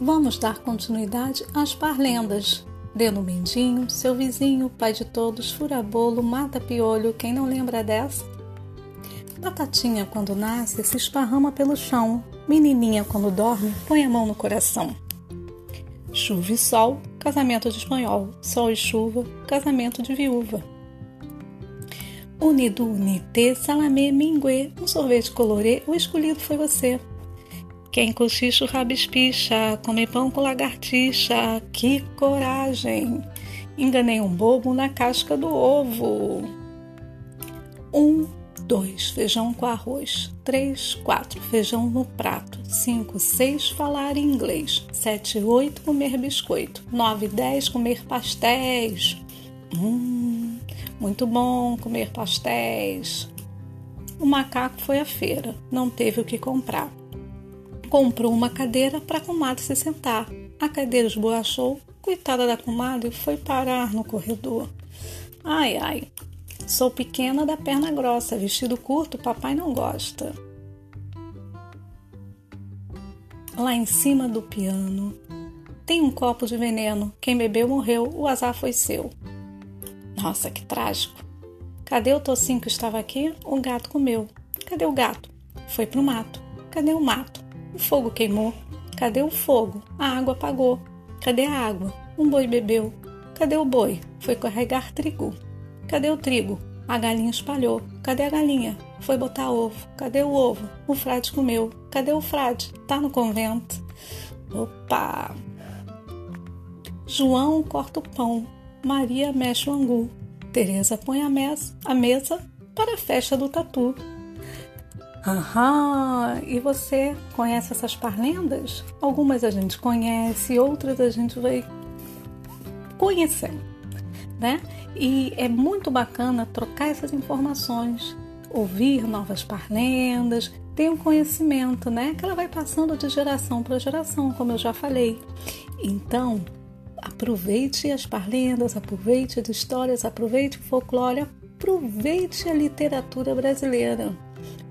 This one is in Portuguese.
Vamos dar continuidade às parlendas. Deno Mendinho, seu vizinho, pai de todos, fura-bolo, mata piolho, quem não lembra dessa? Batatinha, quando nasce, se esparrama pelo chão. Menininha, quando dorme, põe a mão no coração. Chuva e sol, casamento de espanhol. Sol e chuva, casamento de viúva. Unido, unité, salamé, minguê, um sorvete colorê, o escolhido foi você. Quem cochicha o rabispicha, come pão com lagartixa, que coragem! Enganei um bobo na casca do ovo. Um, dois, feijão com arroz. Três, quatro, feijão no prato. Cinco, seis, falar inglês. Sete, oito, comer biscoito. Nove, dez, comer pastéis. Hum, muito bom comer pastéis. O macaco foi à feira, não teve o que comprar comprou uma cadeira para a comadre se sentar. A cadeira esboachou, coitada da comadre foi parar no corredor. Ai, ai, sou pequena da perna grossa, vestido curto, papai não gosta. Lá em cima do piano tem um copo de veneno. Quem bebeu morreu, o azar foi seu. Nossa, que trágico. Cadê o tocinho que estava aqui? O gato comeu. Cadê o gato? Foi pro mato. Cadê o mato? O fogo queimou. Cadê o fogo? A água apagou. Cadê a água? Um boi bebeu. Cadê o boi? Foi carregar trigo. Cadê o trigo? A galinha espalhou. Cadê a galinha? Foi botar ovo. Cadê o ovo? O frade comeu. Cadê o frade? Tá no convento. Opa! João corta o pão. Maria mexe o angu. Teresa põe a mesa, a mesa para a festa do tatu. Aham, e você conhece essas parlendas? Algumas a gente conhece, outras a gente vai conhecendo, né? E é muito bacana trocar essas informações, ouvir novas parlendas, ter um conhecimento, né? Que ela vai passando de geração para geração, como eu já falei. Então, aproveite as parlendas, aproveite as histórias, aproveite o folclore, aproveite a literatura brasileira.